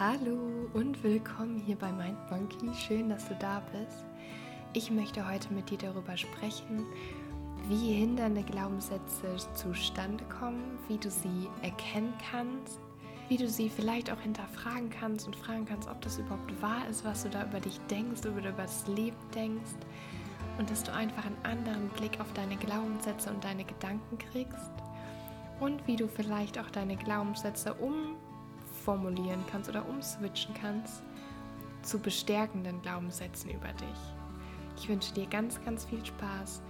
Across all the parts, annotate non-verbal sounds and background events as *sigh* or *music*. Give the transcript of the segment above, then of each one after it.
Hallo und willkommen hier bei Mind Monkey. Schön, dass du da bist. Ich möchte heute mit dir darüber sprechen, wie hindernde Glaubenssätze zustande kommen, wie du sie erkennen kannst, wie du sie vielleicht auch hinterfragen kannst und fragen kannst, ob das überhaupt wahr ist, was du da über dich denkst, über das Leben denkst und dass du einfach einen anderen Blick auf deine Glaubenssätze und deine Gedanken kriegst und wie du vielleicht auch deine Glaubenssätze umformulieren kannst oder umswitchen kannst zu bestärkenden Glaubenssätzen über dich. Ich wünsche dir ganz, ganz viel Spaß.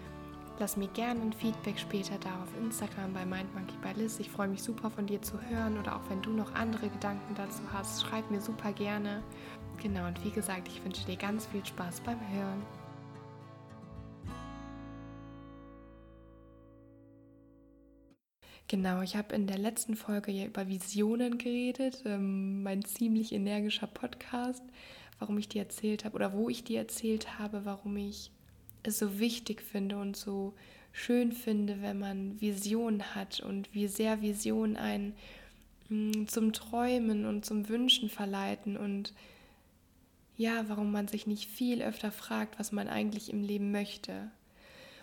Lass mir gerne ein Feedback später da auf Instagram bei MindMonkey bei Liz. Ich freue mich super von dir zu hören oder auch wenn du noch andere Gedanken dazu hast, schreib mir super gerne. Genau, und wie gesagt, ich wünsche dir ganz viel Spaß beim Hören. Genau, ich habe in der letzten Folge ja über Visionen geredet, ähm, mein ziemlich energischer Podcast, warum ich dir erzählt habe oder wo ich dir erzählt habe, warum ich es so wichtig finde und so schön finde, wenn man Visionen hat und wie sehr Visionen einen mh, mm, zum Träumen und zum Wünschen verleiten und ja, warum man sich nicht viel öfter fragt, was man eigentlich im Leben möchte.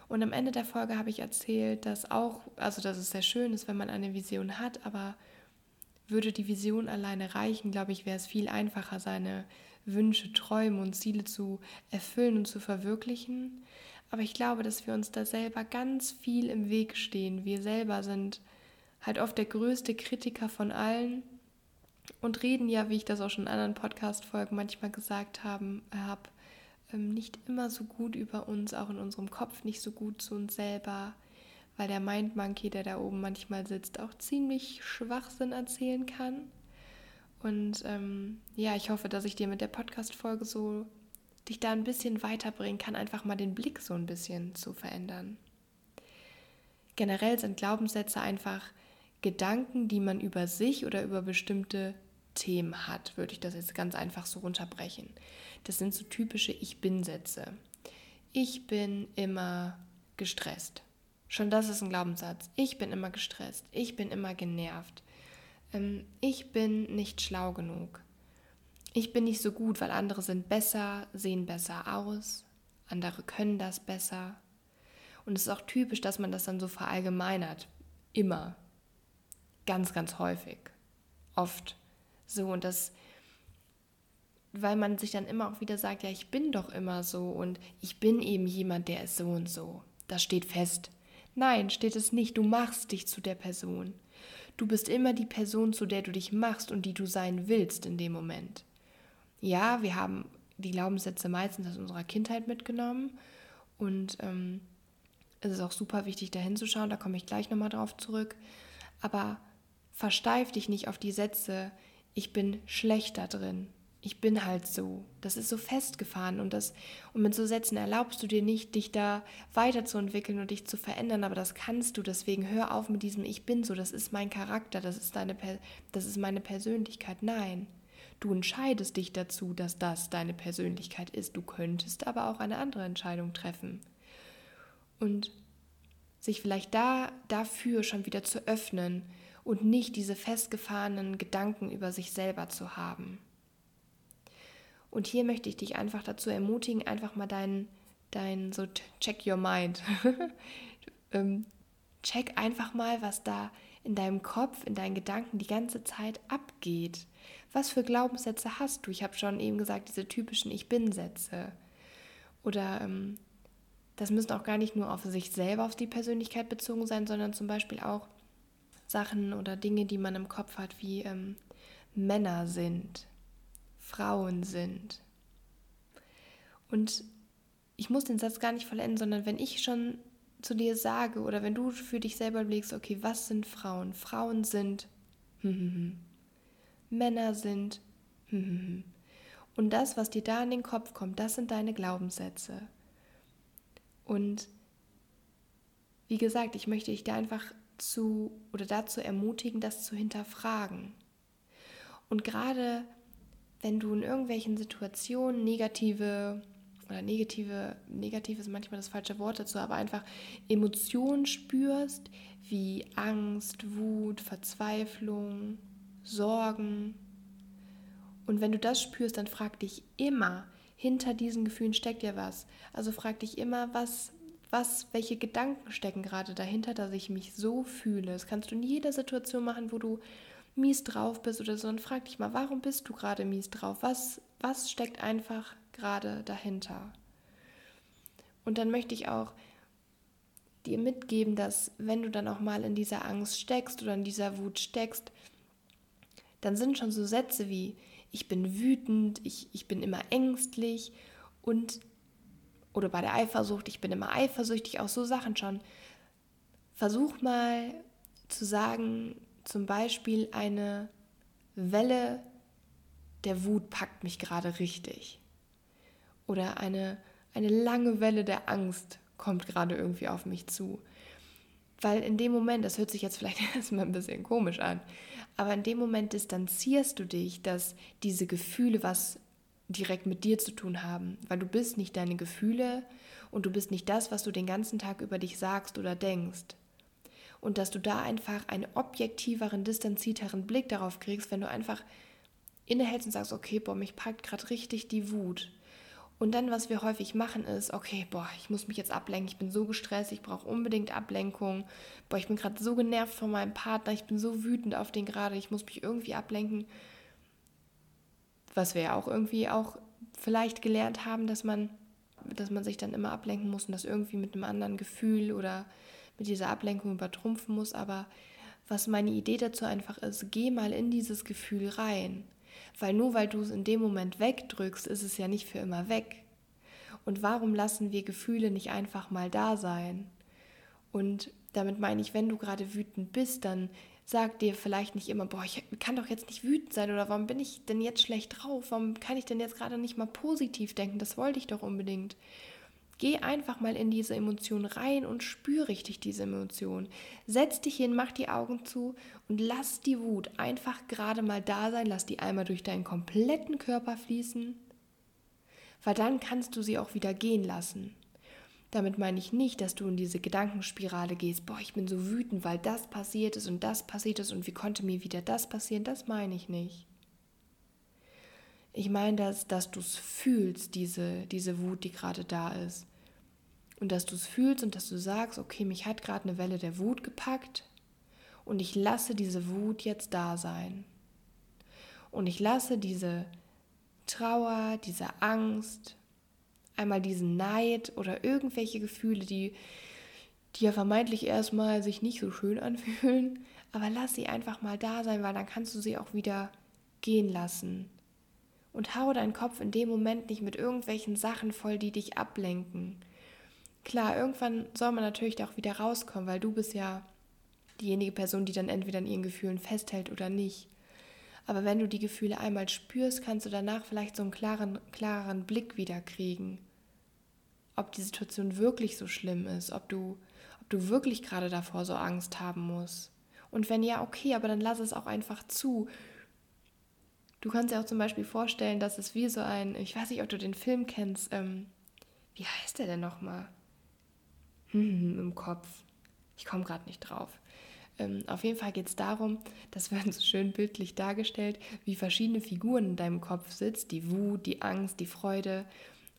Und am Ende der Folge habe ich erzählt, dass auch, also dass es sehr schön ist, wenn man eine Vision hat, aber würde die Vision alleine reichen, glaube ich, wäre es viel einfacher, seine Wünsche, Träume und Ziele zu erfüllen und zu verwirklichen. Aber ich glaube, dass wir uns da selber ganz viel im Weg stehen. Wir selber sind halt oft der größte Kritiker von allen und reden ja, wie ich das auch schon in anderen Podcast-Folgen manchmal gesagt habe, hab, nicht immer so gut über uns, auch in unserem Kopf nicht so gut zu uns selber, weil der Mind Monkey, der da oben manchmal sitzt, auch ziemlich Schwachsinn erzählen kann. Und ähm, ja, ich hoffe, dass ich dir mit der Podcast-Folge so dich da ein bisschen weiterbringen kann, einfach mal den Blick so ein bisschen zu verändern. Generell sind Glaubenssätze einfach Gedanken, die man über sich oder über bestimmte Themen hat, würde ich das jetzt ganz einfach so runterbrechen. Das sind so typische Ich bin-Sätze. Ich bin immer gestresst. Schon das ist ein Glaubenssatz. Ich bin immer gestresst. Ich bin immer genervt. Ähm, ich bin nicht schlau genug. Ich bin nicht so gut, weil andere sind besser, sehen besser aus. Andere können das besser. Und es ist auch typisch, dass man das dann so verallgemeinert. Immer. Ganz, ganz häufig. Oft. So, und das, weil man sich dann immer auch wieder sagt, ja, ich bin doch immer so und ich bin eben jemand, der ist so und so. Das steht fest. Nein, steht es nicht. Du machst dich zu der Person. Du bist immer die Person, zu der du dich machst und die du sein willst in dem Moment. Ja, wir haben die Glaubenssätze meistens aus unserer Kindheit mitgenommen und ähm, es ist auch super wichtig, da hinzuschauen, da komme ich gleich nochmal drauf zurück. Aber versteif dich nicht auf die Sätze, ich bin schlechter drin. Ich bin halt so. Das ist so festgefahren und das und mit so Sätzen erlaubst du dir nicht, dich da weiterzuentwickeln und dich zu verändern, aber das kannst du. Deswegen hör auf mit diesem Ich bin so. Das ist mein Charakter. Das ist deine, das ist meine Persönlichkeit. Nein, du entscheidest dich dazu, dass das deine Persönlichkeit ist. Du könntest aber auch eine andere Entscheidung treffen und sich vielleicht da dafür schon wieder zu öffnen und nicht diese festgefahrenen Gedanken über sich selber zu haben. Und hier möchte ich dich einfach dazu ermutigen, einfach mal deinen, dein so check your mind. *laughs* Ähm, check einfach mal, was da in deinem Kopf, in deinen Gedanken die ganze Zeit abgeht. Was für Glaubenssätze hast du? Ich habe schon eben gesagt, diese typischen Ich bin-Sätze. Oder ähm, das müssen auch gar nicht nur auf sich selber, auf die Persönlichkeit bezogen sein, sondern zum Beispiel auch Sachen oder Dinge, die man im Kopf hat, wie ähm, Männer sind, Frauen sind. Und ich muss den Satz gar nicht vollenden, sondern wenn ich schon zu dir sage oder wenn du für dich selber überlegst, okay, was sind Frauen? Frauen sind *laughs* Männer sind *laughs* und das, was dir da in den Kopf kommt, das sind deine Glaubenssätze. Und wie gesagt, ich möchte dich da einfach zu oder dazu ermutigen, das zu hinterfragen. Und gerade wenn du in irgendwelchen Situationen negative oder negative, negativ ist manchmal das falsche Wort dazu, aber einfach Emotionen spürst, wie Angst, Wut, Verzweiflung, Sorgen Und wenn du das spürst, dann frag dich immer, hinter diesen Gefühlen steckt ja was. Also frag dich immer, was, was, welche Gedanken stecken gerade dahinter, dass ich mich so fühle. Das kannst du in jeder Situation machen, wo du mies drauf bist oder so. Und frag dich mal, warum bist du gerade mies drauf? Was, was steckt einfach gerade dahinter? Und dann möchte ich auch dir mitgeben, dass wenn du dann auch mal in dieser Angst steckst oder in dieser Wut steckst, dann sind schon so Sätze wie, ich bin wütend, ich, ich bin immer ängstlich und, oder bei der Eifersucht, ich bin immer eifersüchtig, auch so Sachen schon. Versuch mal zu sagen, zum Beispiel eine Welle der Wut packt mich gerade richtig. Oder eine, eine lange Welle der Angst kommt gerade irgendwie auf mich zu. Weil in dem Moment, das hört sich jetzt vielleicht *laughs* erstmal ein bisschen komisch an, aber in dem Moment distanzierst du dich, dass diese Gefühle was direkt mit dir zu tun haben, weil du bist nicht deine Gefühle und du bist nicht das, was du den ganzen Tag über dich sagst oder denkst. Und dass du da einfach einen objektiveren, distanzierteren Blick darauf kriegst, wenn du einfach innehältst und sagst, okay, boah, mich packt gerade richtig die Wut. Und dann, was wir häufig machen, ist, okay, boah, ich muss mich jetzt ablenken, ich bin so gestresst, ich brauche unbedingt Ablenkung. Boah, ich bin gerade so genervt von meinem Partner, ich bin so wütend auf den gerade, ich muss mich irgendwie ablenken. Was wir ja auch irgendwie auch vielleicht gelernt haben, dass man, dass man sich dann immer ablenken muss und das irgendwie mit einem anderen Gefühl oder mit dieser Ablenkung übertrumpfen muss. Aber was meine Idee dazu einfach ist, geh mal in dieses Gefühl rein weil nur weil du es in dem Moment wegdrückst, ist es ja nicht für immer weg. Und warum lassen wir Gefühle nicht einfach mal da sein? Und damit meine ich, wenn du gerade wütend bist, dann sag dir vielleicht nicht immer, boah, ich kann doch jetzt nicht wütend sein oder warum bin ich denn jetzt schlecht drauf? Warum kann ich denn jetzt gerade nicht mal positiv denken? Das wollte ich doch unbedingt. Geh einfach mal in diese Emotion rein und spür richtig diese Emotion. Setz dich hin, mach die Augen zu und lass die Wut einfach gerade mal da sein. Lass die einmal durch deinen kompletten Körper fließen, weil dann kannst du sie auch wieder gehen lassen. Damit meine ich nicht, dass du in diese Gedankenspirale gehst, boah, ich bin so wütend, weil das passiert ist und das passiert ist und wie konnte mir wieder das passieren. Das meine ich nicht. Ich meine, dass, dass du es fühlst, diese, diese Wut, die gerade da ist. Und dass du es fühlst und dass du sagst, okay, mich hat gerade eine Welle der Wut gepackt und ich lasse diese Wut jetzt da sein. Und ich lasse diese Trauer, diese Angst, einmal diesen Neid oder irgendwelche Gefühle, die, die ja vermeintlich erstmal sich nicht so schön anfühlen, aber lass sie einfach mal da sein, weil dann kannst du sie auch wieder gehen lassen und hau deinen Kopf in dem Moment nicht mit irgendwelchen Sachen voll, die dich ablenken. Klar, irgendwann soll man natürlich auch wieder rauskommen, weil du bist ja diejenige Person, die dann entweder an ihren Gefühlen festhält oder nicht. Aber wenn du die Gefühle einmal spürst, kannst du danach vielleicht so einen klaren, klareren Blick wieder kriegen. Ob die Situation wirklich so schlimm ist, ob du, ob du wirklich gerade davor so Angst haben musst. Und wenn ja, okay, aber dann lass es auch einfach zu Du kannst dir auch zum Beispiel vorstellen, dass es wie so ein, ich weiß nicht, ob du den Film kennst, ähm, wie heißt der denn nochmal? Hm, im Kopf. Ich komme gerade nicht drauf. Ähm, auf jeden Fall geht es darum, das wird so schön bildlich dargestellt, wie verschiedene Figuren in deinem Kopf sitzen, die Wut, die Angst, die Freude.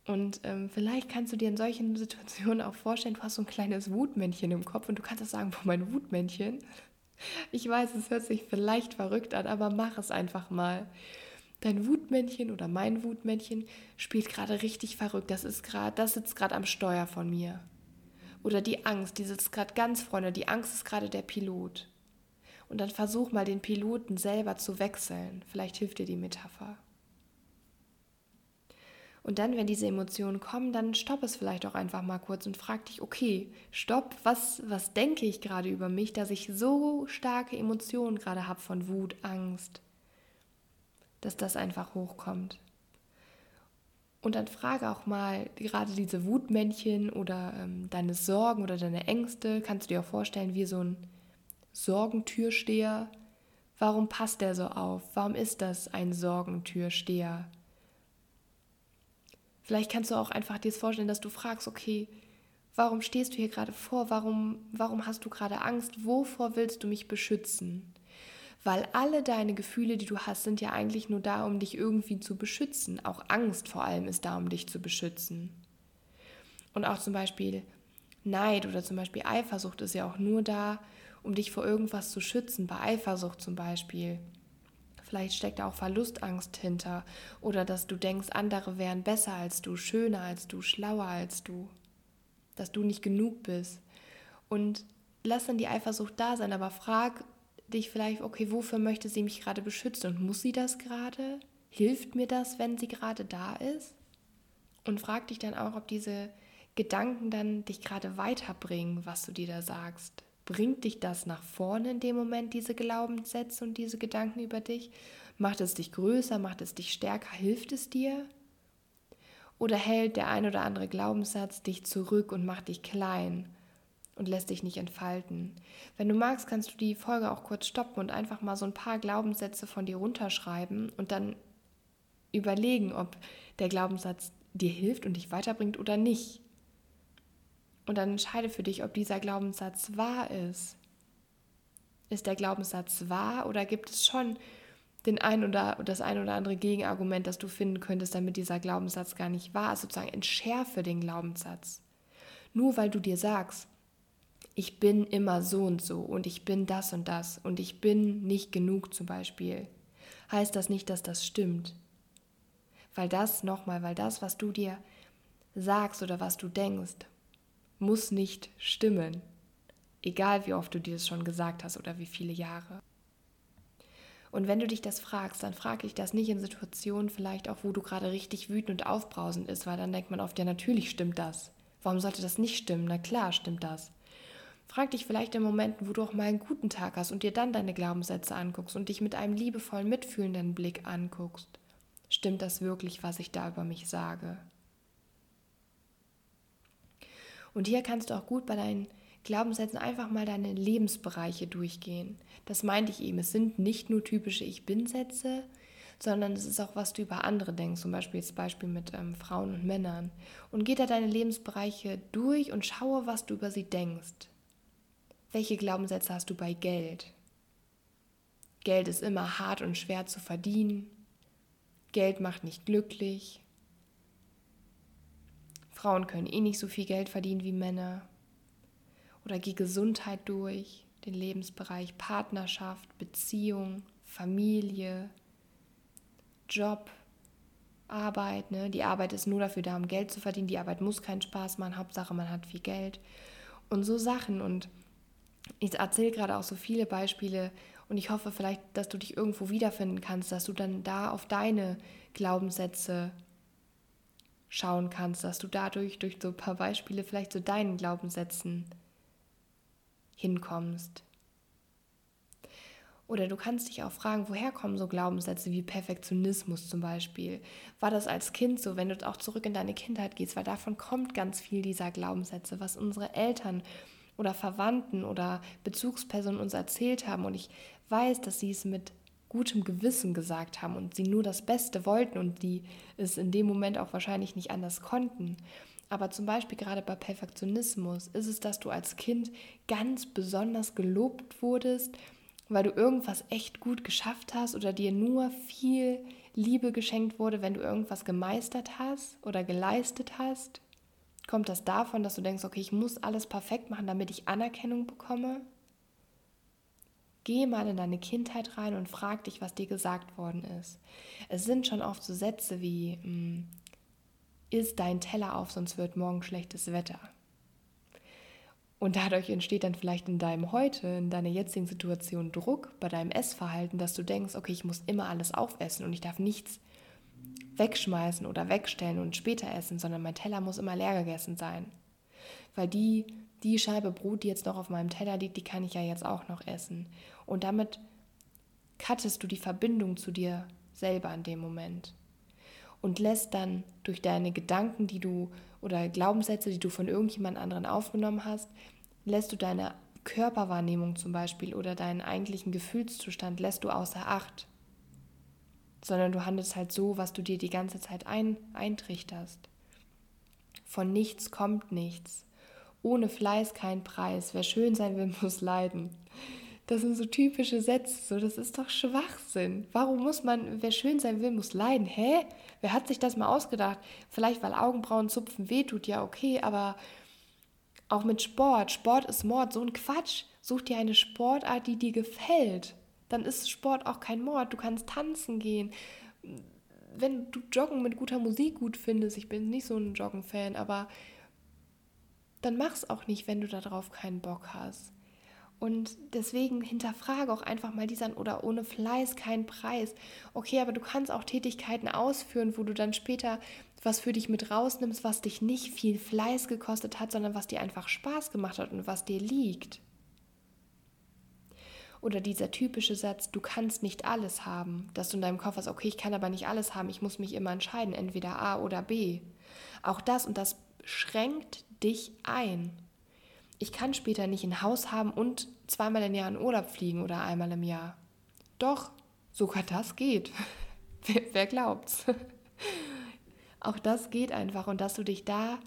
Und ähm, vielleicht kannst du dir in solchen Situationen auch vorstellen, du hast so ein kleines Wutmännchen im Kopf und du kannst auch sagen, wo mein Wutmännchen, ich weiß, es hört sich vielleicht verrückt an, aber mach es einfach mal. Dein Wutmännchen oder mein Wutmännchen spielt gerade richtig verrückt. Das ist gerade, das sitzt gerade am Steuer von mir. Oder die Angst, die sitzt gerade ganz vorne. Die Angst ist gerade der Pilot. Und dann versuch mal den Piloten selber zu wechseln. Vielleicht hilft dir die Metapher. Und dann, wenn diese Emotionen kommen, dann stopp es vielleicht auch einfach mal kurz und frag dich, okay, stopp, was, was denke ich gerade über mich, dass ich so starke Emotionen gerade habe von Wut, Angst, dass das einfach hochkommt. Und dann frage auch mal gerade diese Wutmännchen oder ähm, deine Sorgen oder deine Ängste, kannst du dir auch vorstellen, wie so ein Sorgentürsteher. Warum passt der so auf? Warum ist das ein Sorgentürsteher? Vielleicht kannst du auch einfach dir vorstellen, dass du fragst, okay, warum stehst du hier gerade vor? Warum, warum hast du gerade Angst? Wovor willst du mich beschützen? Weil alle deine Gefühle, die du hast, sind ja eigentlich nur da, um dich irgendwie zu beschützen. Auch Angst vor allem ist da, um dich zu beschützen. Und auch zum Beispiel Neid oder zum Beispiel Eifersucht ist ja auch nur da, um dich vor irgendwas zu schützen. Bei Eifersucht zum Beispiel. Vielleicht steckt auch Verlustangst hinter oder dass du denkst, andere wären besser als du, schöner als du, schlauer als du, dass du nicht genug bist. Und lass dann die Eifersucht da sein, aber frag dich vielleicht, okay, wofür möchte sie mich gerade beschützen und muss sie das gerade? Hilft mir das, wenn sie gerade da ist? Und frag dich dann auch, ob diese Gedanken dann dich gerade weiterbringen, was du dir da sagst. Bringt dich das nach vorne in dem Moment, diese Glaubenssätze und diese Gedanken über dich? Macht es dich größer, macht es dich stärker, hilft es dir? Oder hält der ein oder andere Glaubenssatz dich zurück und macht dich klein und lässt dich nicht entfalten? Wenn du magst, kannst du die Folge auch kurz stoppen und einfach mal so ein paar Glaubenssätze von dir runterschreiben und dann überlegen, ob der Glaubenssatz dir hilft und dich weiterbringt oder nicht. Und dann entscheide für dich, ob dieser Glaubenssatz wahr ist. Ist der Glaubenssatz wahr oder gibt es schon den ein oder das ein oder andere Gegenargument, das du finden könntest, damit dieser Glaubenssatz gar nicht wahr ist? Sozusagen entschärfe den Glaubenssatz. Nur weil du dir sagst, ich bin immer so und so und ich bin das und das und ich bin nicht genug zum Beispiel, heißt das nicht, dass das stimmt. Weil das nochmal, weil das, was du dir sagst oder was du denkst, muss nicht stimmen. Egal wie oft du dir das schon gesagt hast oder wie viele Jahre. Und wenn du dich das fragst, dann frage dich das nicht in Situationen vielleicht auch, wo du gerade richtig wütend und aufbrausend ist, weil dann denkt man oft, ja natürlich stimmt das. Warum sollte das nicht stimmen? Na klar stimmt das. Frag dich vielleicht in Momenten, wo du auch mal einen guten Tag hast und dir dann deine Glaubenssätze anguckst und dich mit einem liebevollen, mitfühlenden Blick anguckst. Stimmt das wirklich, was ich da über mich sage? Und hier kannst du auch gut bei deinen Glaubenssätzen einfach mal deine Lebensbereiche durchgehen. Das meinte ich eben. Es sind nicht nur typische Ich bin-Sätze, sondern es ist auch, was du über andere denkst. Zum Beispiel das Beispiel mit ähm, Frauen und Männern. Und geh da deine Lebensbereiche durch und schaue, was du über sie denkst. Welche Glaubenssätze hast du bei Geld? Geld ist immer hart und schwer zu verdienen. Geld macht nicht glücklich. Frauen können eh nicht so viel Geld verdienen wie Männer. Oder geh Gesundheit durch, den Lebensbereich Partnerschaft, Beziehung, Familie, Job, Arbeit. Ne? Die Arbeit ist nur dafür da, um Geld zu verdienen. Die Arbeit muss keinen Spaß machen. Hauptsache, man hat viel Geld. Und so Sachen. Und ich erzähle gerade auch so viele Beispiele und ich hoffe vielleicht, dass du dich irgendwo wiederfinden kannst, dass du dann da auf deine Glaubenssätze schauen kannst, dass du dadurch durch so ein paar Beispiele vielleicht zu deinen Glaubenssätzen hinkommst. Oder du kannst dich auch fragen, woher kommen so Glaubenssätze wie Perfektionismus zum Beispiel? War das als Kind so, wenn du auch zurück in deine Kindheit gehst? Weil davon kommt ganz viel dieser Glaubenssätze, was unsere Eltern oder Verwandten oder Bezugspersonen uns erzählt haben. Und ich weiß, dass sie es mit gutem Gewissen gesagt haben und sie nur das Beste wollten und die es in dem Moment auch wahrscheinlich nicht anders konnten. Aber zum Beispiel gerade bei Perfektionismus ist es, dass du als Kind ganz besonders gelobt wurdest, weil du irgendwas echt gut geschafft hast oder dir nur viel Liebe geschenkt wurde, wenn du irgendwas gemeistert hast oder geleistet hast. Kommt das davon, dass du denkst, okay, ich muss alles perfekt machen, damit ich Anerkennung bekomme? Geh mal in deine Kindheit rein und frag dich, was dir gesagt worden ist. Es sind schon oft so Sätze wie, hm, isst dein Teller auf, sonst wird morgen schlechtes Wetter. Und dadurch entsteht dann vielleicht in deinem Heute, in deiner jetzigen Situation Druck bei deinem Essverhalten, dass du denkst, okay, ich muss immer alles aufessen und ich darf nichts wegschmeißen oder wegstellen und später essen, sondern mein Teller muss immer leer gegessen sein. Weil die die Scheibe Brot, die jetzt noch auf meinem Teller liegt, die kann ich ja jetzt auch noch essen. Und damit cuttest du die Verbindung zu dir selber in dem Moment und lässt dann durch deine Gedanken, die du oder Glaubenssätze, die du von irgendjemand anderen aufgenommen hast, lässt du deine Körperwahrnehmung zum Beispiel oder deinen eigentlichen Gefühlszustand lässt du außer Acht, sondern du handelst halt so, was du dir die ganze Zeit ein, eintrichterst. Von nichts kommt nichts. Ohne Fleiß kein Preis. Wer schön sein will, *laughs* muss leiden. Das sind so typische Sätze, so das ist doch Schwachsinn. Warum muss man, wer schön sein will, muss leiden? Hä? Wer hat sich das mal ausgedacht? Vielleicht weil Augenbrauen zupfen wehtut, ja okay, aber auch mit Sport. Sport ist Mord, so ein Quatsch. Such dir eine Sportart, die dir gefällt. Dann ist Sport auch kein Mord. Du kannst tanzen gehen. Wenn du Joggen mit guter Musik gut findest, ich bin nicht so ein Joggen-Fan, aber dann mach's auch nicht, wenn du darauf keinen Bock hast. Und deswegen hinterfrage auch einfach mal diesen oder ohne Fleiß keinen Preis. Okay, aber du kannst auch Tätigkeiten ausführen, wo du dann später was für dich mit rausnimmst, was dich nicht viel Fleiß gekostet hat, sondern was dir einfach Spaß gemacht hat und was dir liegt. Oder dieser typische Satz, du kannst nicht alles haben, dass du in deinem Kopf hast, okay, ich kann aber nicht alles haben, ich muss mich immer entscheiden, entweder A oder B. Auch das und das schränkt dich ein ich kann später nicht ein Haus haben und zweimal im Jahr in Urlaub fliegen oder einmal im Jahr. Doch, sogar das geht. *laughs* wer, wer glaubt's? *laughs* Auch das geht einfach und dass du dich da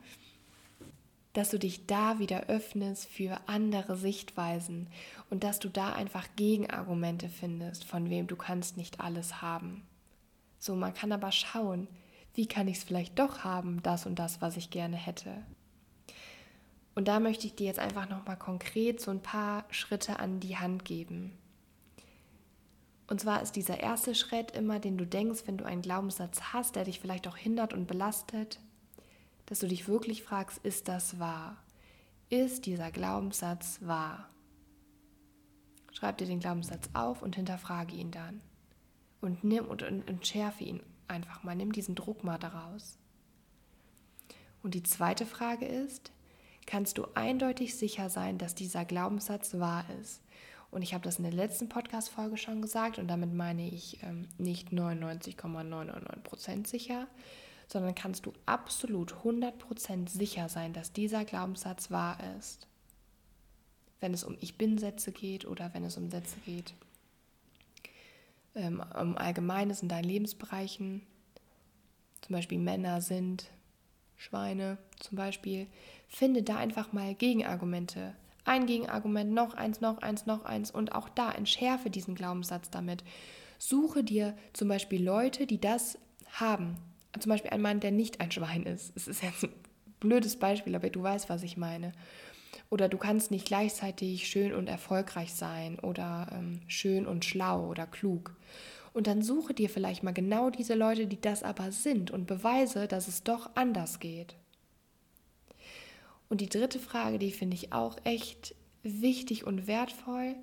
dass du dich da wieder öffnest für andere Sichtweisen und dass du da einfach Gegenargumente findest, von wem du kannst nicht alles haben. So, man kann aber schauen, wie kann ich es vielleicht doch haben, das und das, was ich gerne hätte. Und da möchte ich dir jetzt einfach nochmal konkret so ein paar Schritte an die Hand geben. Und zwar ist dieser erste Schritt immer, den du denkst, wenn du einen Glaubenssatz hast, der dich vielleicht auch hindert und belastet, dass du dich wirklich fragst, ist das wahr? Ist dieser Glaubenssatz wahr? Schreib dir den Glaubenssatz auf und hinterfrage ihn dann. Und nimm und, und, und schärfe ihn einfach mal, nimm diesen Druck mal daraus. Und die zweite Frage ist, kannst du eindeutig sicher sein, dass dieser Glaubenssatz wahr ist. Und ich habe das in der letzten Podcast-Folge schon gesagt und damit meine ich ähm, nicht 99,999% sicher, sondern kannst du absolut 100% sicher sein, dass dieser Glaubenssatz wahr ist. Wenn es um Ich bin-Sätze geht oder wenn es um Sätze geht, ähm, um Allgemeines in deinen Lebensbereichen, zum Beispiel Männer sind Schweine zum Beispiel, finde da einfach mal Gegenargumente. Ein Gegenargument, noch eins, noch eins, noch eins und auch da entschärfe diesen Glaubenssatz damit. Suche dir zum Beispiel Leute, die das haben. Zum Beispiel ein Mann, der nicht ein Schwein ist. Es ist jetzt ein blödes Beispiel, aber du weißt, was ich meine. Oder du kannst nicht gleichzeitig schön und erfolgreich sein oder ähm, schön und schlau oder klug. Und dann suche dir vielleicht mal genau diese Leute, die das aber sind und beweise, dass es doch anders geht. Und die dritte Frage, die finde ich auch echt wichtig und wertvoll.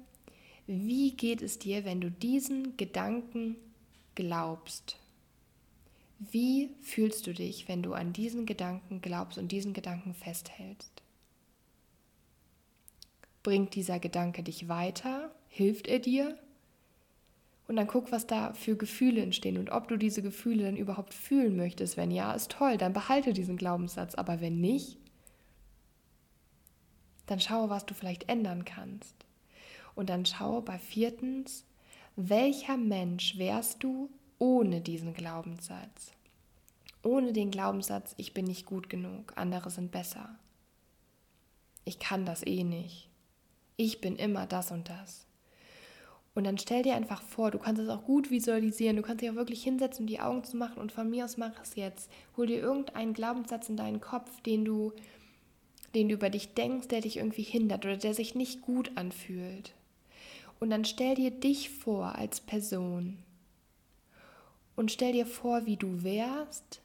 Wie geht es dir, wenn du diesen Gedanken glaubst? Wie fühlst du dich, wenn du an diesen Gedanken glaubst und diesen Gedanken festhältst? Bringt dieser Gedanke dich weiter? Hilft er dir? Und dann guck, was da für Gefühle entstehen und ob du diese Gefühle dann überhaupt fühlen möchtest. Wenn ja, ist toll, dann behalte diesen Glaubenssatz. Aber wenn nicht, dann schaue, was du vielleicht ändern kannst. Und dann schaue bei viertens, welcher Mensch wärst du ohne diesen Glaubenssatz? Ohne den Glaubenssatz, ich bin nicht gut genug, andere sind besser. Ich kann das eh nicht. Ich bin immer das und das. Und dann stell dir einfach vor, du kannst es auch gut visualisieren, du kannst dich auch wirklich hinsetzen und die Augen zu machen und von mir aus mach es jetzt. Hol dir irgendeinen Glaubenssatz in deinen Kopf, den du, den du über dich denkst, der dich irgendwie hindert oder der sich nicht gut anfühlt. Und dann stell dir dich vor als Person. Und stell dir vor, wie du wärst,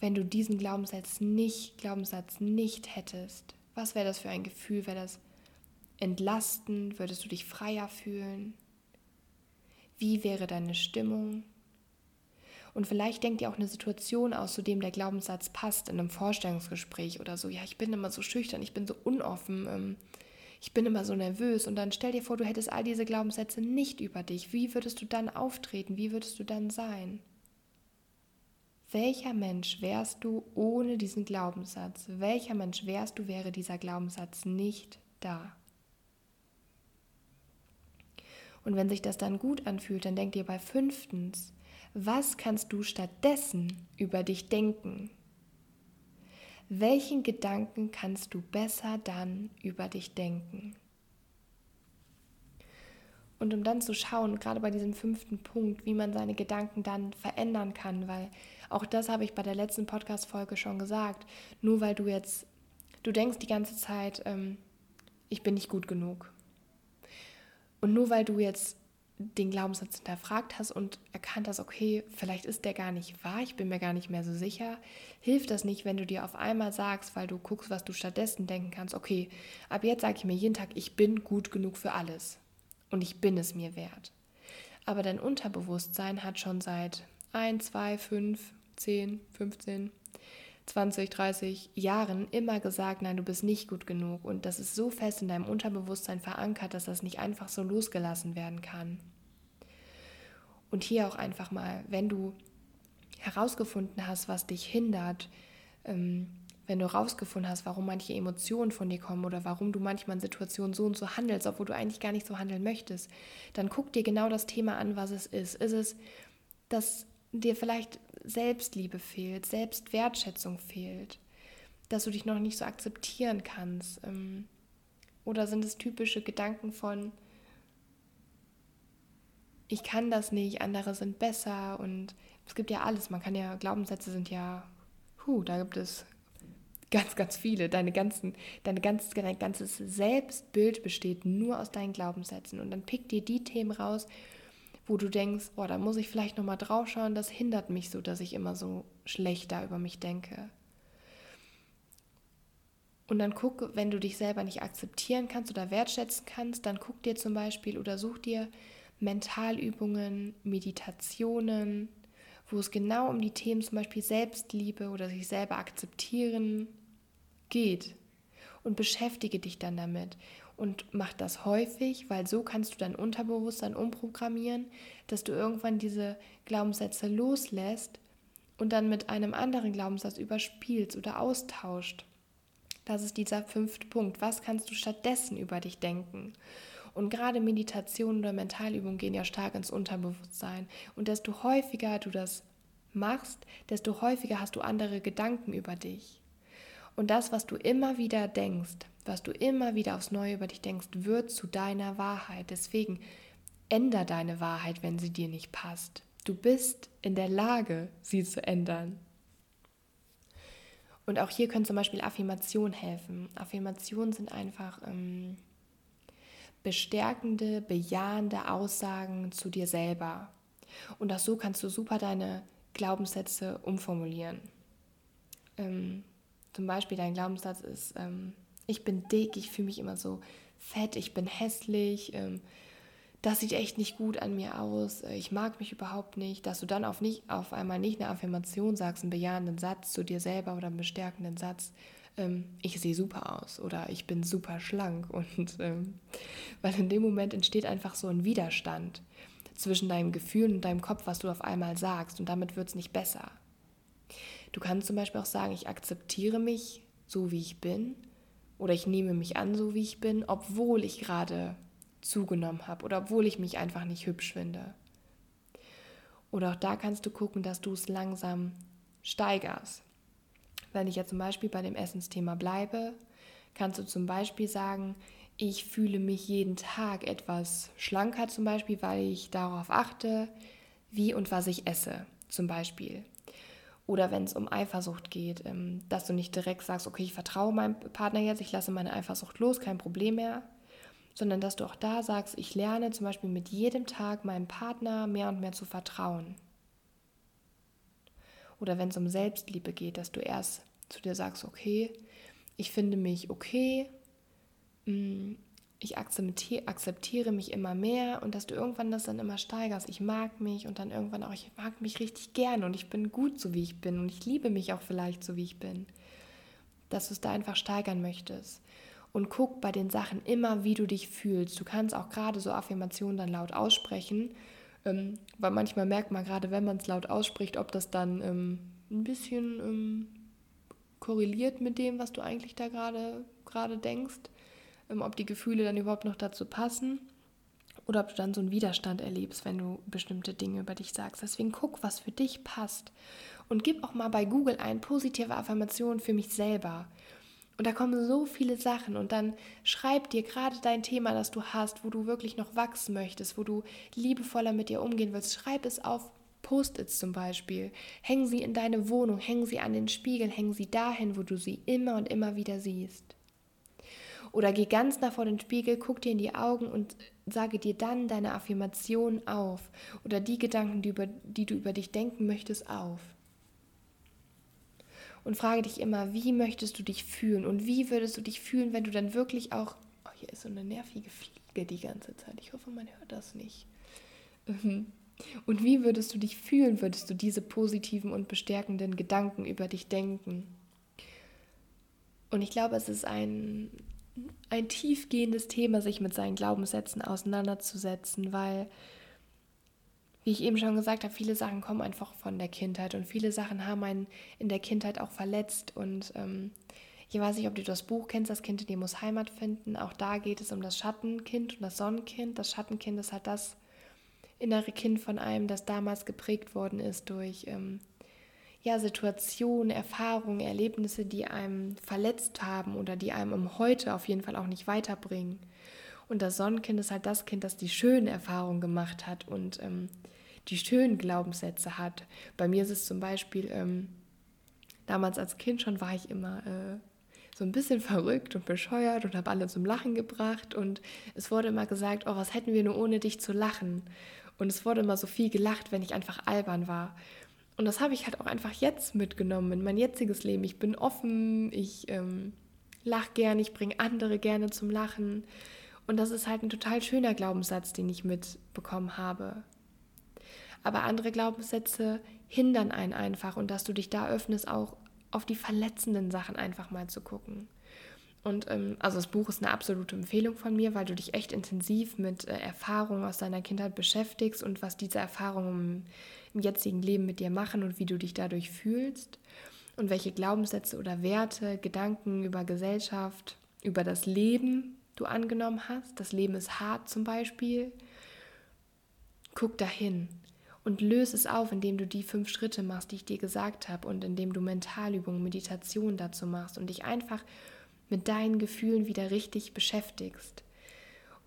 wenn du diesen Glaubenssatz nicht, Glaubenssatz nicht hättest. Was wäre das für ein Gefühl? Wäre das entlastend? Würdest du dich freier fühlen? Wie wäre deine Stimmung? Und vielleicht denkt ihr auch eine Situation aus, zu dem der Glaubenssatz passt, in einem Vorstellungsgespräch oder so. Ja, ich bin immer so schüchtern, ich bin so unoffen, ähm, ich bin immer so nervös. Und dann stell dir vor, du hättest all diese Glaubenssätze nicht über dich. Wie würdest du dann auftreten? Wie würdest du dann sein? Welcher Mensch wärst du ohne diesen Glaubenssatz? Welcher Mensch wärst du, wäre dieser Glaubenssatz nicht da? Und wenn sich das dann gut anfühlt, dann denkt ihr bei fünftens, was kannst du stattdessen über dich denken? Welchen Gedanken kannst du besser dann über dich denken? Und um dann zu schauen, gerade bei diesem fünften Punkt, wie man seine Gedanken dann verändern kann, weil auch das habe ich bei der letzten Podcast-Folge schon gesagt. Nur weil du jetzt, du denkst die ganze Zeit, ähm, ich bin nicht gut genug. Und nur weil du jetzt den Glaubenssatz hinterfragt hast und erkannt hast, okay, vielleicht ist der gar nicht wahr, ich bin mir gar nicht mehr so sicher, hilft das nicht, wenn du dir auf einmal sagst, weil du guckst, was du stattdessen denken kannst, okay, ab jetzt sage ich mir jeden Tag, ich bin gut genug für alles und ich bin es mir wert. Aber dein Unterbewusstsein hat schon seit 1, 2, 5, 10, 15, 20, 30 Jahren immer gesagt, nein, du bist nicht gut genug. Und das ist so fest in deinem Unterbewusstsein verankert, dass das nicht einfach so losgelassen werden kann. Und hier auch einfach mal, wenn du herausgefunden hast, was dich hindert, ähm, wenn du herausgefunden hast, warum manche Emotionen von dir kommen oder warum du manchmal in Situationen so und so handelst, obwohl du eigentlich gar nicht so handeln möchtest, dann guck dir genau das Thema an, was es ist. Ist es, dass dir vielleicht Selbstliebe fehlt, Selbstwertschätzung fehlt, dass du dich noch nicht so akzeptieren kannst? Ähm, oder sind es typische Gedanken von, ich kann das nicht, andere sind besser und es gibt ja alles. Man kann ja, Glaubenssätze sind ja, hu, da gibt es ganz, ganz viele. Deine ganzen, deine ganz, dein ganzes Selbstbild besteht nur aus deinen Glaubenssätzen. Und dann pick dir die Themen raus, wo du denkst, oh, da muss ich vielleicht nochmal drauf schauen, das hindert mich so, dass ich immer so schlecht da über mich denke. Und dann guck, wenn du dich selber nicht akzeptieren kannst oder wertschätzen kannst, dann guck dir zum Beispiel oder such dir Mentalübungen, Meditationen, wo es genau um die Themen zum Beispiel Selbstliebe oder sich selber akzeptieren geht. Und beschäftige dich dann damit und mach das häufig, weil so kannst du dein Unterbewusstsein umprogrammieren, dass du irgendwann diese Glaubenssätze loslässt und dann mit einem anderen Glaubenssatz überspielst oder austauscht. Das ist dieser fünfte Punkt. Was kannst du stattdessen über dich denken? Und gerade Meditation oder Mentalübungen gehen ja stark ins Unterbewusstsein. Und desto häufiger du das machst, desto häufiger hast du andere Gedanken über dich. Und das, was du immer wieder denkst, was du immer wieder aufs Neue über dich denkst, wird zu deiner Wahrheit. Deswegen änder deine Wahrheit, wenn sie dir nicht passt. Du bist in der Lage, sie zu ändern. Und auch hier können zum Beispiel Affirmationen helfen. Affirmationen sind einfach ähm, bestärkende, bejahende Aussagen zu dir selber. Und auch so kannst du super deine Glaubenssätze umformulieren. Ähm, zum Beispiel dein Glaubenssatz ist, ähm, ich bin dick, ich fühle mich immer so fett, ich bin hässlich, ähm, das sieht echt nicht gut an mir aus, äh, ich mag mich überhaupt nicht, dass du dann auf, nicht, auf einmal nicht eine Affirmation sagst, einen bejahenden Satz zu dir selber oder einen bestärkenden Satz, ähm, ich sehe super aus oder ich bin super schlank. *laughs* Und ähm, weil in dem Moment entsteht einfach so ein Widerstand zwischen deinem Gefühl und deinem Kopf, was du auf einmal sagst. Und damit wird es nicht besser. Du kannst zum Beispiel auch sagen, ich akzeptiere mich so, wie ich bin oder ich nehme mich an, so wie ich bin, obwohl ich gerade zugenommen habe oder obwohl ich mich einfach nicht hübsch finde. Oder auch da kannst du gucken, dass du es langsam steigerst. Wenn ich jetzt zum Beispiel bei dem Essensthema bleibe, kannst du zum Beispiel sagen, ich fühle mich jeden Tag etwas schlanker zum Beispiel, weil ich darauf achte, wie und was ich esse zum Beispiel. Oder wenn es um Eifersucht geht, ähm, dass du nicht direkt sagst, okay, ich vertraue meinem Partner jetzt, ich lasse meine Eifersucht los, kein Problem mehr, sondern dass du auch da sagst, ich lerne zum Beispiel mit jedem Tag meinem Partner mehr und mehr zu vertrauen. Oder wenn es um Selbstliebe geht, dass du erst zu dir sagst, okay, ich finde mich okay, mm, ich akzeptiere, mich immer mehr und dass du irgendwann das dann immer steigerst. Ich mag mich und dann irgendwann auch, ich mag mich richtig gern und ich bin gut so, wie ich bin und ich liebe mich auch vielleicht so, wie ich bin. Dass du es da einfach steigern möchtest. Und guck bei den Sachen immer, wie du dich fühlst. Du kannst auch gerade so Affirmationen dann laut aussprechen, ähm, weil manchmal merkt man gerade, wenn man es laut ausspricht, ob das dann ähm, ein bisschen ähm, korreliert mit dem, was du eigentlich da gerade denkst ob die Gefühle dann überhaupt noch dazu passen oder ob du dann so einen Widerstand erlebst, wenn du bestimmte Dinge über dich sagst. Deswegen guck, was für dich passt und gib auch mal bei Google ein positive Affirmation für mich selber. Und da kommen so viele Sachen und dann schreib dir gerade dein Thema, das du hast, wo du wirklich noch wachsen möchtest, wo du liebevoller mit dir umgehen willst. Schreib es auf Post-its zum Beispiel. Häng sie in deine Wohnung, häng sie an den Spiegel, häng sie dahin, wo du sie immer und immer wieder siehst. Oder geh ganz nach vor den Spiegel, guck dir in die Augen und sage dir dann deine Affirmation auf oder die Gedanken, die, über, die du über dich denken möchtest, auf. Und frage dich immer, wie möchtest du dich fühlen und wie würdest du dich fühlen, wenn du dann wirklich auch, oh, hier ist so eine nervige Fliege die ganze Zeit, ich hoffe, man hört das nicht. Mhm. Und wie würdest du dich fühlen, würdest du diese positiven und bestärkenden Gedanken über dich denken? Und ich glaube, es ist ein ein tiefgehendes Thema, sich mit seinen Glaubenssätzen auseinanderzusetzen, weil, wie ich eben schon gesagt habe, viele Sachen kommen einfach von der Kindheit und viele Sachen haben einen in der Kindheit auch verletzt. Und ähm, ich weiß nicht, ob du das Buch kennst, das Kind in dir muss Heimat finden. Auch da geht es um das Schattenkind und das Sonnenkind. Das Schattenkind ist halt das innere Kind von einem, das damals geprägt worden ist durch ähm, ja, Situationen, Erfahrungen, Erlebnisse, die einem verletzt haben oder die einem im Heute auf jeden Fall auch nicht weiterbringen. Und das Sonnenkind ist halt das Kind, das die schönen Erfahrungen gemacht hat und ähm, die schönen Glaubenssätze hat. Bei mir ist es zum Beispiel, ähm, damals als Kind schon war ich immer äh, so ein bisschen *laughs* verrückt und bescheuert und habe alle zum Lachen gebracht. Und es wurde immer gesagt, oh, was hätten wir nur ohne dich zu lachen? Und es wurde immer so viel gelacht, wenn ich einfach albern war. Und das habe ich halt auch einfach jetzt mitgenommen in mein jetziges Leben. Ich bin offen, ich ähm, lache gerne, ich bringe andere gerne zum Lachen. Und das ist halt ein total schöner Glaubenssatz, den ich mitbekommen habe. Aber andere Glaubenssätze hindern einen einfach und dass du dich da öffnest, auch auf die verletzenden Sachen einfach mal zu gucken. Und ähm, also das Buch ist eine absolute Empfehlung von mir, weil du dich echt intensiv mit äh, Erfahrungen aus deiner Kindheit beschäftigst und was diese Erfahrungen im jetzigen Leben mit dir machen und wie du dich dadurch fühlst und welche Glaubenssätze oder Werte, Gedanken über Gesellschaft, über das Leben du angenommen hast. Das Leben ist hart zum Beispiel. Guck dahin und löse es auf, indem du die fünf Schritte machst, die ich dir gesagt habe und indem du Mentalübungen, Meditation dazu machst und dich einfach mit deinen Gefühlen wieder richtig beschäftigst.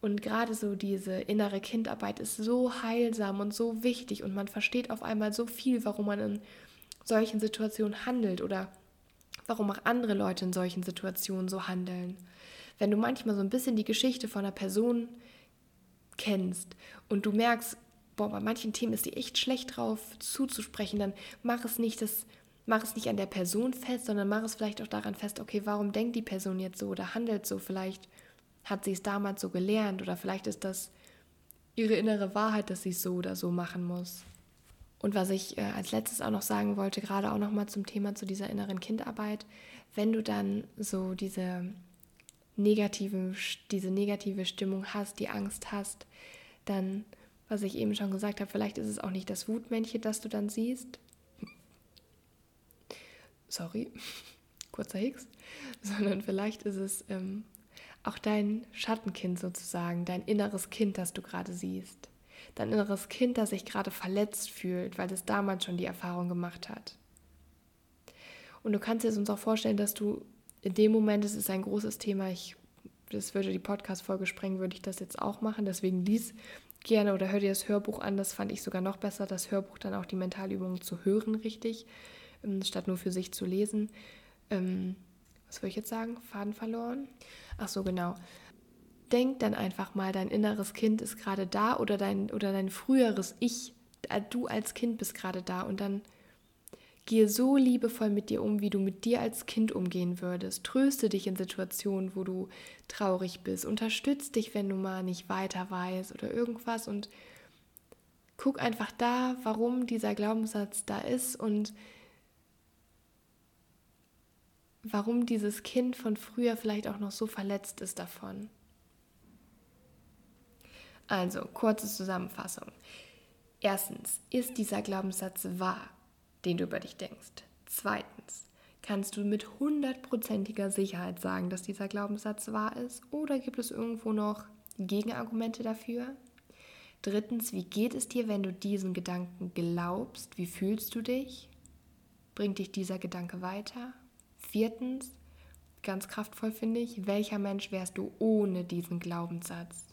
Und gerade so diese innere Kindarbeit ist so heilsam und so wichtig und man versteht auf einmal so viel, warum man in solchen Situationen handelt oder warum auch andere Leute in solchen Situationen so handeln. Wenn du manchmal so ein bisschen die Geschichte von einer Person kennst und du merkst, boah, bei manchen Themen ist die echt schlecht drauf zuzusprechen, dann mach es nicht das mach es nicht an der Person fest, sondern mach es vielleicht auch daran fest, okay, warum denkt die Person jetzt so oder handelt so? Vielleicht hat sie es damals so gelernt oder vielleicht ist das ihre innere Wahrheit, dass sie es so oder so machen muss. Und was ich äh, als letztes auch noch sagen wollte, gerade auch noch mal zum Thema zu dieser inneren Kindarbeit, wenn du dann so diese negative, diese negative Stimmung hast, die Angst hast, dann, was ich eben schon gesagt habe, vielleicht ist es auch nicht das Wutmännchen, das du dann siehst. Sorry, *laughs* kurzer Hicks, *laughs* sondern vielleicht ist es ähm, auch dein Schattenkind sozusagen, dein inneres Kind, das du gerade siehst. Dein inneres Kind, das sich gerade verletzt fühlt, weil es damals schon die Erfahrung gemacht hat. Und du kannst dir uns auch vorstellen, dass du in dem Moment, es ist ein großes Thema, ich, das würde die Podcast-Folge sprengen, würde ich das jetzt auch machen. Deswegen lies gerne oder hör dir das Hörbuch an. Das fand ich sogar noch besser, das Hörbuch dann auch die Mentalübungen zu hören, richtig, ähm, statt nur für sich zu lesen. Ähm, was würde ich jetzt sagen? Faden verloren? Ach so, genau. Denk dann einfach mal, dein inneres Kind ist gerade da oder dein, oder dein früheres Ich, äh, du als Kind bist gerade da und dann gehe so liebevoll mit dir um, wie du mit dir als Kind umgehen würdest. Tröste dich in Situationen, wo du traurig bist. Unterstütze dich, wenn du mal nicht weiter weißt oder irgendwas und guck einfach da, warum dieser Glaubenssatz da ist und warum dieses Kind von früher vielleicht auch noch so verletzt ist davon. Also, kurze Zusammenfassung. Erstens, ist dieser Glaubenssatz wahr, den du über dich denkst? Zweitens, kannst du mit hundertprozentiger Sicherheit sagen, dass dieser Glaubenssatz wahr ist? Oder gibt es irgendwo noch Gegenargumente dafür? Drittens, wie geht es dir, wenn du diesen Gedanken glaubst? Wie fühlst du dich? Bringt dich dieser Gedanke weiter? Viertens, ganz kraftvoll, finde ich. Welcher Mensch wärst du ohne diesen Glaubenssatz?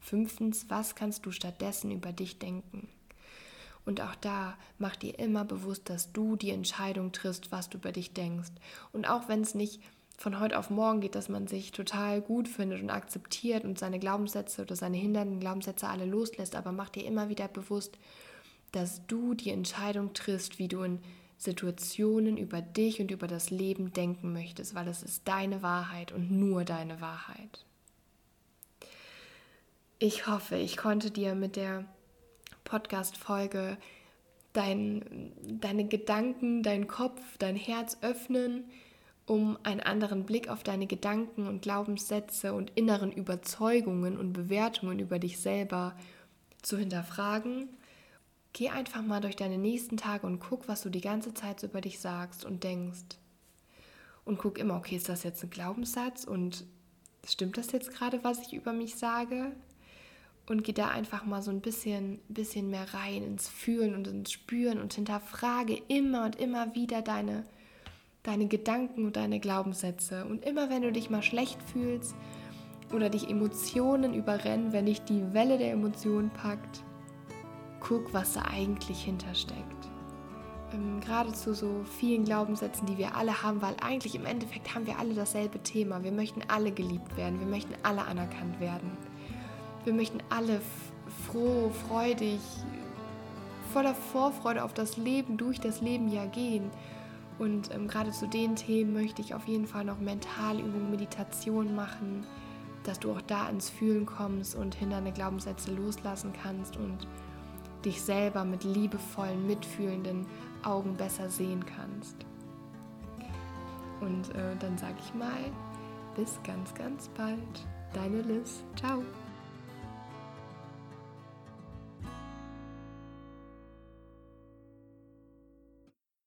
Fünftens, was kannst du stattdessen über dich denken? Und auch da mach dir immer bewusst, dass du die Entscheidung triffst, was du über dich denkst. Und auch wenn es nicht von heute auf morgen geht, dass man sich total gut findet und akzeptiert und seine Glaubenssätze oder seine hindernden Glaubenssätze alle loslässt, aber mach dir immer wieder bewusst, dass du die Entscheidung triffst, wie du in Situationen über dich und über das Leben denken möchtest, weil es ist deine Wahrheit und nur deine Wahrheit. Ich hoffe, ich konnte dir mit der Podcast-Folge dein, deine Gedanken, dein Kopf, dein Herz öffnen, um einen anderen Blick auf deine Gedanken und Glaubenssätze und inneren Überzeugungen und Bewertungen über dich selber zu hinterfragen. Geh einfach mal durch deine nächsten Tage und guck, was du die ganze Zeit so über dich sagst und denkst. Und guck immer, okay, ist das jetzt ein Glaubenssatz und stimmt das jetzt gerade, was ich über mich sage? und geh da einfach mal so ein bisschen, bisschen mehr rein ins Fühlen und ins Spüren und hinterfrage immer und immer wieder deine, deine Gedanken und deine Glaubenssätze. Und immer wenn du dich mal schlecht fühlst oder dich Emotionen überrennen, wenn dich die Welle der Emotionen packt, guck, was da eigentlich hintersteckt. Ähm, gerade zu so vielen Glaubenssätzen, die wir alle haben, weil eigentlich im Endeffekt haben wir alle dasselbe Thema. Wir möchten alle geliebt werden, wir möchten alle anerkannt werden. Wir möchten alle froh, freudig, voller Vorfreude auf das Leben, durch das Leben ja gehen. Und ähm, gerade zu den Themen möchte ich auf jeden Fall noch Mentalübungen, Meditation machen, dass du auch da ins Fühlen kommst und hinter deine Glaubenssätze loslassen kannst und dich selber mit liebevollen, mitfühlenden Augen besser sehen kannst. Und äh, dann sage ich mal, bis ganz, ganz bald. Deine Liz. Ciao.